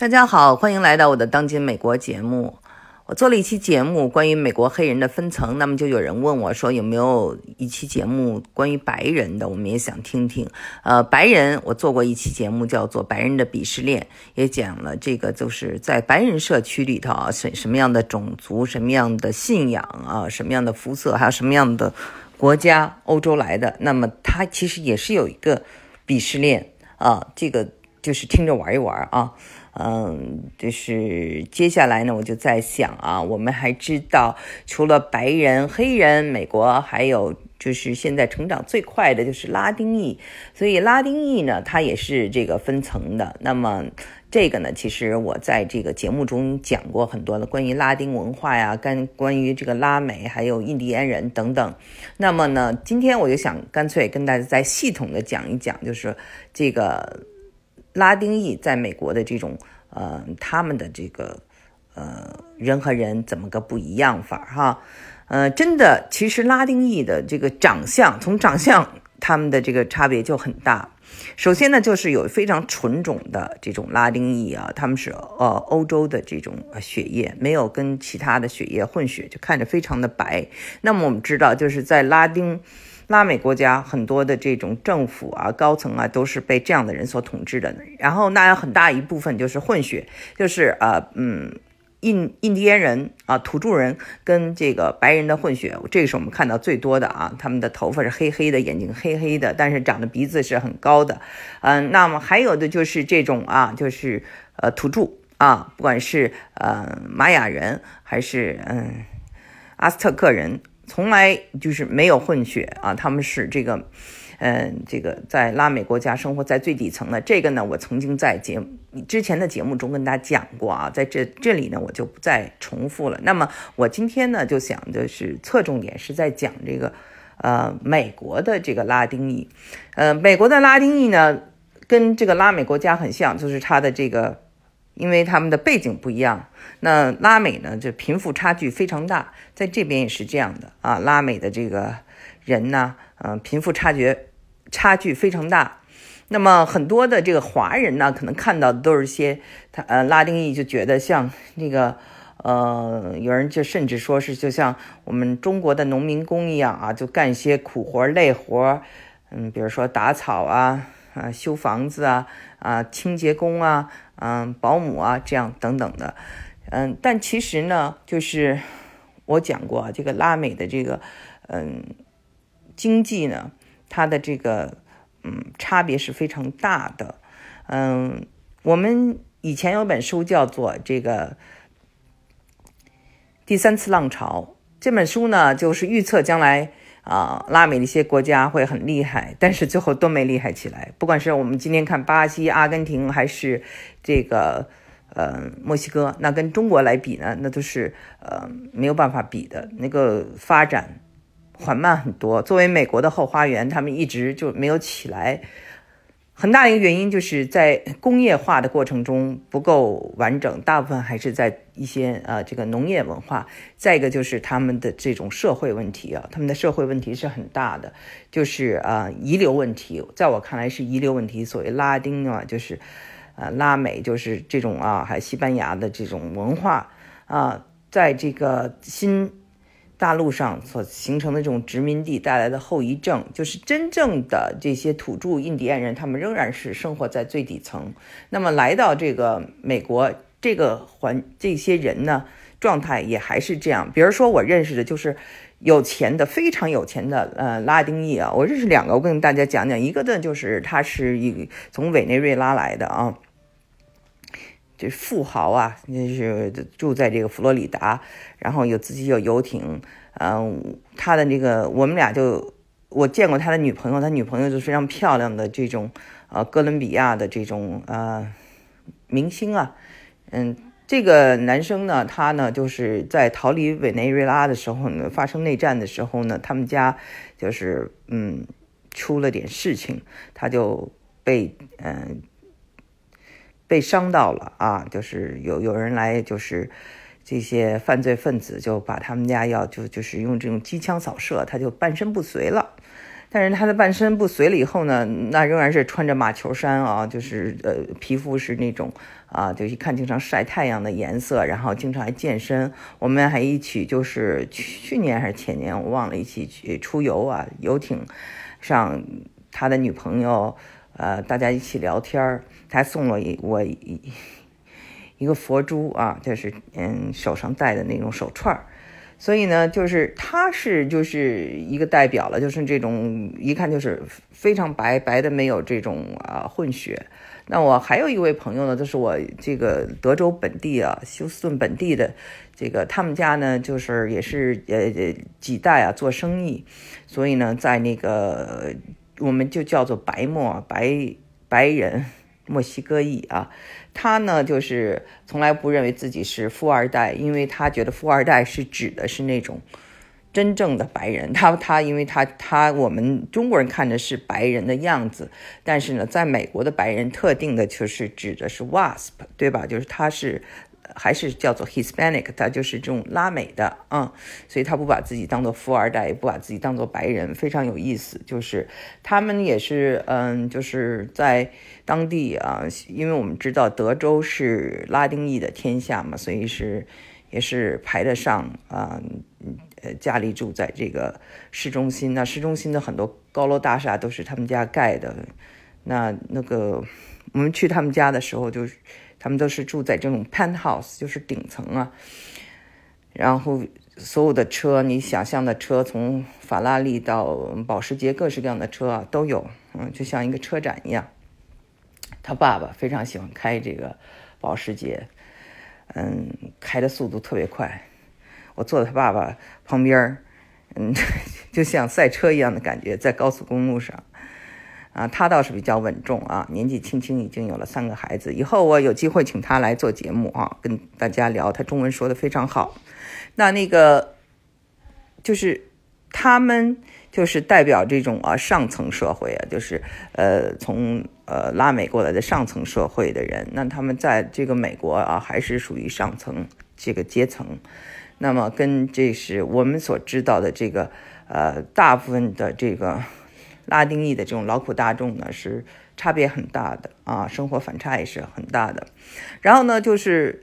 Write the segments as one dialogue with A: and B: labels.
A: 大家好，欢迎来到我的当今美国节目。我做了一期节目关于美国黑人的分层，那么就有人问我说有没有一期节目关于白人的，我们也想听听。呃，白人我做过一期节目叫做《白人的鄙视链》，也讲了这个就是在白人社区里头啊，什什么样的种族、什么样的信仰啊、什么样的肤色，还有什么样的国家，欧洲来的，那么他其实也是有一个鄙视链啊，这个就是听着玩一玩啊。嗯，就是接下来呢，我就在想啊，我们还知道，除了白人、黑人，美国还有就是现在成长最快的就是拉丁裔，所以拉丁裔呢，它也是这个分层的。那么这个呢，其实我在这个节目中讲过很多的关于拉丁文化呀，跟关于这个拉美还有印第安人等等。那么呢，今天我就想干脆跟大家再系统的讲一讲，就是这个。拉丁裔在美国的这种，呃，他们的这个，呃，人和人怎么个不一样法哈？呃，真的，其实拉丁裔的这个长相，从长相他们的这个差别就很大。首先呢，就是有非常纯种的这种拉丁裔啊，他们是呃欧洲的这种血液，没有跟其他的血液混血，就看着非常的白。那么我们知道，就是在拉丁。拉美国家很多的这种政府啊、高层啊，都是被这样的人所统治的。然后，那有很大一部分就是混血，就是呃，嗯，印印第安人啊、土著人跟这个白人的混血，这个是我们看到最多的啊。他们的头发是黑黑的，眼睛黑黑的，但是长的鼻子是很高的。嗯，那么还有的就是这种啊，就是呃土著啊，不管是呃玛雅人还是嗯阿斯特克人。从来就是没有混血啊，他们是这个，嗯，这个在拉美国家生活在最底层的。这个呢，我曾经在节之前的节目中跟大家讲过啊，在这这里呢，我就不再重复了。那么我今天呢，就想的是侧重点是在讲这个，呃，美国的这个拉丁裔，呃，美国的拉丁裔呢，跟这个拉美国家很像，就是它的这个。因为他们的背景不一样，那拉美呢，这贫富差距非常大，在这边也是这样的啊。拉美的这个人呢，嗯，贫富差距差距非常大。那么很多的这个华人呢，可能看到的都是些他呃拉丁裔，就觉得像那个呃，有人就甚至说是就像我们中国的农民工一样啊，就干一些苦活累活，嗯，比如说打草啊啊，修房子啊啊，清洁工啊。嗯，保姆啊，这样等等的，嗯，但其实呢，就是我讲过这个拉美的这个，嗯，经济呢，它的这个，嗯，差别是非常大的，嗯，我们以前有本书叫做《这个第三次浪潮》，这本书呢，就是预测将来。啊，拉美的一些国家会很厉害，但是最后都没厉害起来。不管是我们今天看巴西、阿根廷，还是这个呃墨西哥，那跟中国来比呢，那都是呃没有办法比的，那个发展缓慢很多。作为美国的后花园，他们一直就没有起来。很大一个原因就是在工业化的过程中不够完整，大部分还是在一些呃这个农业文化。再一个就是他们的这种社会问题啊，他们的社会问题是很大的，就是啊遗留问题，在我看来是遗留问题。所谓拉丁啊，就是呃拉美，就是这种啊，还西班牙的这种文化啊，在这个新。大陆上所形成的这种殖民地带来的后遗症，就是真正的这些土著印第安人，他们仍然是生活在最底层。那么来到这个美国，这个环这些人呢，状态也还是这样。比如说，我认识的就是有钱的，非常有钱的，呃，拉丁裔啊。我认识两个，我跟大家讲讲。一个呢，就是他是一从委内瑞拉来的啊。就是富豪啊，那是住在这个佛罗里达，然后有自己有游艇，嗯，他的那个我们俩就我见过他的女朋友，他女朋友就是非常漂亮的这种呃哥伦比亚的这种呃明星啊，嗯，这个男生呢，他呢就是在逃离委内瑞拉的时候呢，发生内战的时候呢，他们家就是嗯出了点事情，他就被嗯。被伤到了啊！就是有有人来，就是这些犯罪分子就把他们家要就就是用这种机枪扫射，他就半身不遂了。但是他的半身不遂了以后呢，那仍然是穿着马球衫啊，就是呃皮肤是那种啊，就一看经常晒太阳的颜色，然后经常还健身。我们还一起就是去年还是前年我忘了，一起去出游啊，游艇上他的女朋友，呃，大家一起聊天儿，他送了我一一个佛珠啊，就是嗯手上戴的那种手串儿。所以呢，就是他是就是一个代表了，就是这种一看就是非常白白的，没有这种啊混血。那我还有一位朋友呢，就是我这个德州本地啊，休斯顿本地的这个，他们家呢就是也是呃几代啊做生意，所以呢，在那个我们就叫做白墨白白人。墨西哥裔啊，他呢就是从来不认为自己是富二代，因为他觉得富二代是指的是那种真正的白人。他他因为他他我们中国人看的是白人的样子，但是呢，在美国的白人特定的就是指的是 WASP，对吧？就是他是。还是叫做 Hispanic，他就是这种拉美的啊，所以他不把自己当做富二代，也不把自己当做白人，非常有意思。就是他们也是，嗯，就是在当地啊，因为我们知道德州是拉丁裔的天下嘛，所以是也是排得上啊，呃，家里住在这个市中心，那市中心的很多高楼大厦都是他们家盖的。那那个我们去他们家的时候，就是。他们都是住在这种 penthouse，就是顶层啊。然后所有的车，你想象的车，从法拉利到保时捷，各式各样的车啊都有。嗯，就像一个车展一样。他爸爸非常喜欢开这个保时捷，嗯，开的速度特别快。我坐在他爸爸旁边嗯，就像赛车一样的感觉，在高速公路上。啊，他倒是比较稳重啊，年纪轻轻已经有了三个孩子。以后我有机会请他来做节目啊，跟大家聊。他中文说的非常好。那那个就是他们就是代表这种啊上层社会啊，就是呃从呃拉美过来的上层社会的人。那他们在这个美国啊，还是属于上层这个阶层。那么跟这是我们所知道的这个呃大部分的这个。拉丁裔的这种劳苦大众呢，是差别很大的啊，生活反差也是很大的。然后呢，就是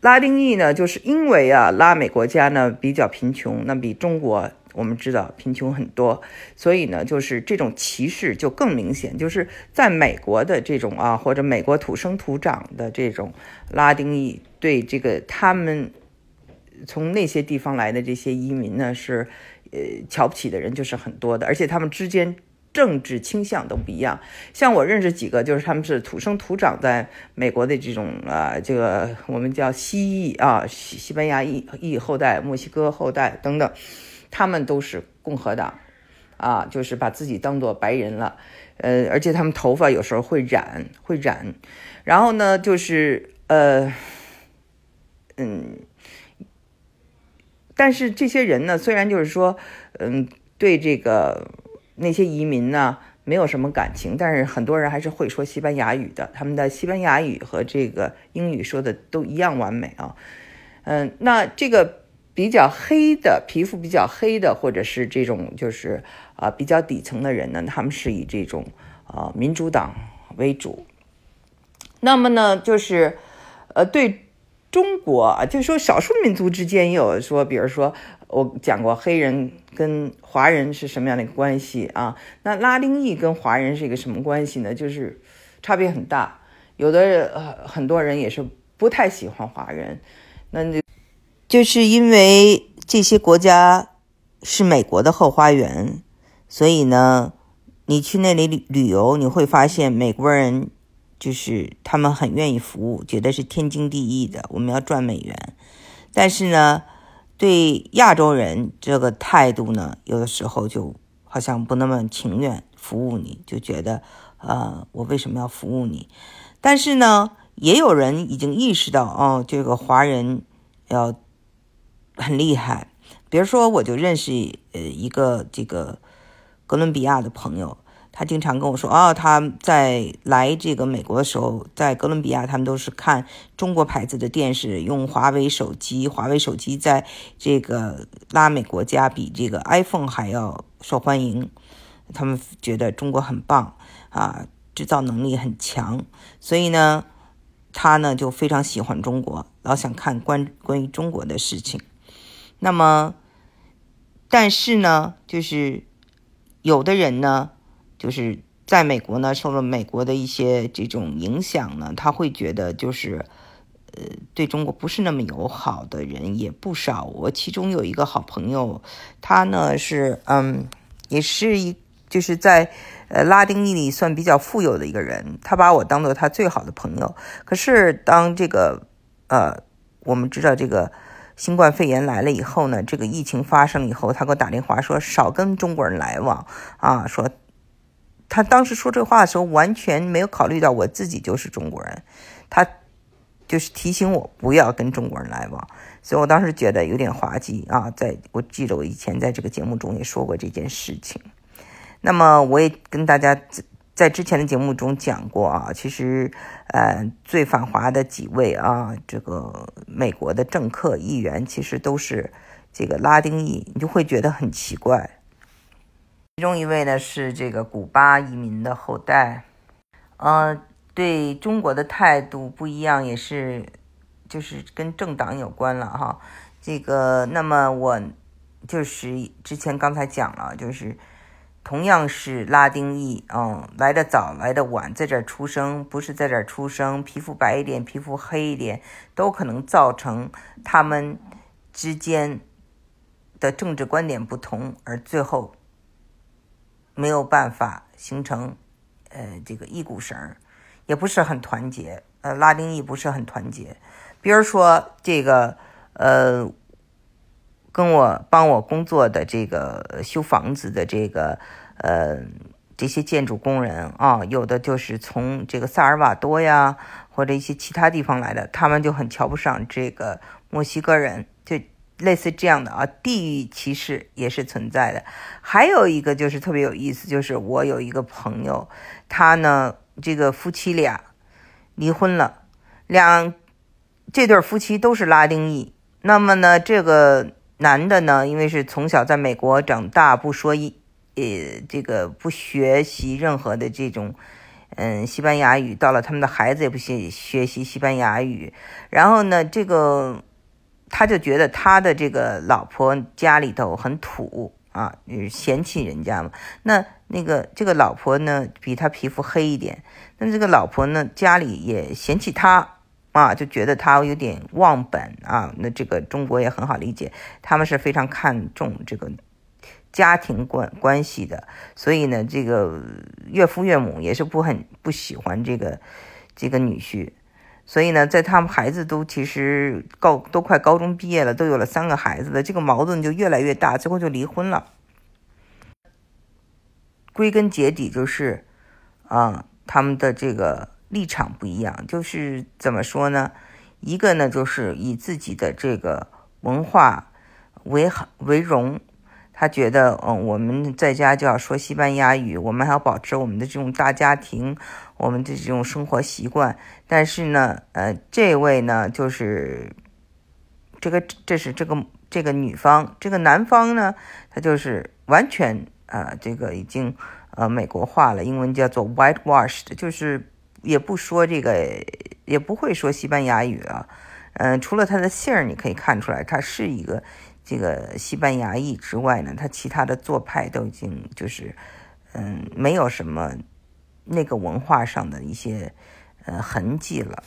A: 拉丁裔呢，就是因为啊，拉美国家呢比较贫穷，那比中国我们知道贫穷很多，所以呢，就是这种歧视就更明显。就是在美国的这种啊，或者美国土生土长的这种拉丁裔，对这个他们从那些地方来的这些移民呢是。呃，瞧不起的人就是很多的，而且他们之间政治倾向都不一样。像我认识几个，就是他们是土生土长在美国的这种啊，这个我们叫西裔啊，西西班牙裔裔后代、墨西哥后代等等，他们都是共和党啊，就是把自己当做白人了。呃，而且他们头发有时候会染，会染。然后呢，就是呃，嗯。但是这些人呢，虽然就是说，嗯，对这个那些移民呢没有什么感情，但是很多人还是会说西班牙语的。他们的西班牙语和这个英语说的都一样完美啊。嗯，那这个比较黑的皮肤比较黑的，或者是这种就是啊比较底层的人呢，他们是以这种啊民主党为主。那么呢，就是呃对。中国，就是说少数民族之间也有说，比如说我讲过黑人跟华人是什么样的一个关系啊？那拉丁裔跟华人是一个什么关系呢？就是差别很大，有的很多人也是不太喜欢华人，那就是因为这些国家是美国的后花园，所以呢，你去那里旅旅游，你会发现美国人。就是他们很愿意服务，觉得是天经地义的。我们要赚美元，但是呢，对亚洲人这个态度呢，有的时候就好像不那么情愿服务你，就觉得，呃，我为什么要服务你？但是呢，也有人已经意识到，哦，这个华人要很厉害。比如说，我就认识呃一个这个哥伦比亚的朋友。他经常跟我说，哦，他在来这个美国的时候，在哥伦比亚，他们都是看中国牌子的电视，用华为手机，华为手机在这个拉美国家比这个 iPhone 还要受欢迎，他们觉得中国很棒啊，制造能力很强，所以呢，他呢就非常喜欢中国，老想看关关于中国的事情。那么，但是呢，就是有的人呢。就是在美国呢，受了美国的一些这种影响呢，他会觉得就是，呃，对中国不是那么友好的人也不少。我其中有一个好朋友，他呢是嗯，也是一就是在呃拉丁裔里算比较富有的一个人，他把我当做他最好的朋友。可是当这个呃，我们知道这个新冠肺炎来了以后呢，这个疫情发生以后，他给我打电话说少跟中国人来往啊，说。他当时说这话的时候，完全没有考虑到我自己就是中国人，他就是提醒我不要跟中国人来往，所以我当时觉得有点滑稽啊。在我记得我以前在这个节目中也说过这件事情，那么我也跟大家在之前的节目中讲过啊，其实呃最反华的几位啊，这个美国的政客议员其实都是这个拉丁裔，你就会觉得很奇怪。其中一位呢是这个古巴移民的后代，呃，对中国的态度不一样，也是就是跟政党有关了哈。这个，那么我就是之前刚才讲了，就是同样是拉丁裔，嗯，来的早来的晚，在这儿出生不是在这儿出生，皮肤白一点，皮肤黑一点，都可能造成他们之间的政治观点不同，而最后。没有办法形成，呃，这个一股绳儿，也不是很团结。呃，拉丁裔不是很团结。比如说这个，呃，跟我帮我工作的这个修房子的这个，呃，这些建筑工人啊，有的就是从这个萨尔瓦多呀，或者一些其他地方来的，他们就很瞧不上这个墨西哥人，就。类似这样的啊，地域歧视也是存在的。还有一个就是特别有意思，就是我有一个朋友，他呢，这个夫妻俩离婚了，两这对夫妻都是拉丁裔。那么呢，这个男的呢，因为是从小在美国长大，不说一呃这个不学习任何的这种嗯西班牙语，到了他们的孩子也不学学习西班牙语。然后呢，这个。他就觉得他的这个老婆家里头很土啊，嫌弃人家嘛。那那个这个老婆呢，比他皮肤黑一点，那这个老婆呢，家里也嫌弃他啊，就觉得他有点忘本啊。那这个中国也很好理解，他们是非常看重这个家庭关关系的，所以呢，这个岳父岳母也是不很不喜欢这个这个女婿。所以呢，在他们孩子都其实高都快高中毕业了，都有了三个孩子的，这个矛盾就越来越大，最后就离婚了。归根结底就是，啊，他们的这个立场不一样，就是怎么说呢？一个呢，就是以自己的这个文化为为荣。他觉得，嗯，我们在家就要说西班牙语，我们还要保持我们的这种大家庭，我们的这种生活习惯。但是呢，呃，这位呢，就是这个，这是这个这个女方，这个男方呢，他就是完全啊，这个已经呃美国化了，英文叫做 whitewashed，就是也不说这个，也不会说西班牙语啊，嗯，除了他的姓儿，你可以看出来，他是一个。这个西班牙裔之外呢，他其他的做派都已经就是，嗯，没有什么那个文化上的一些呃痕迹了。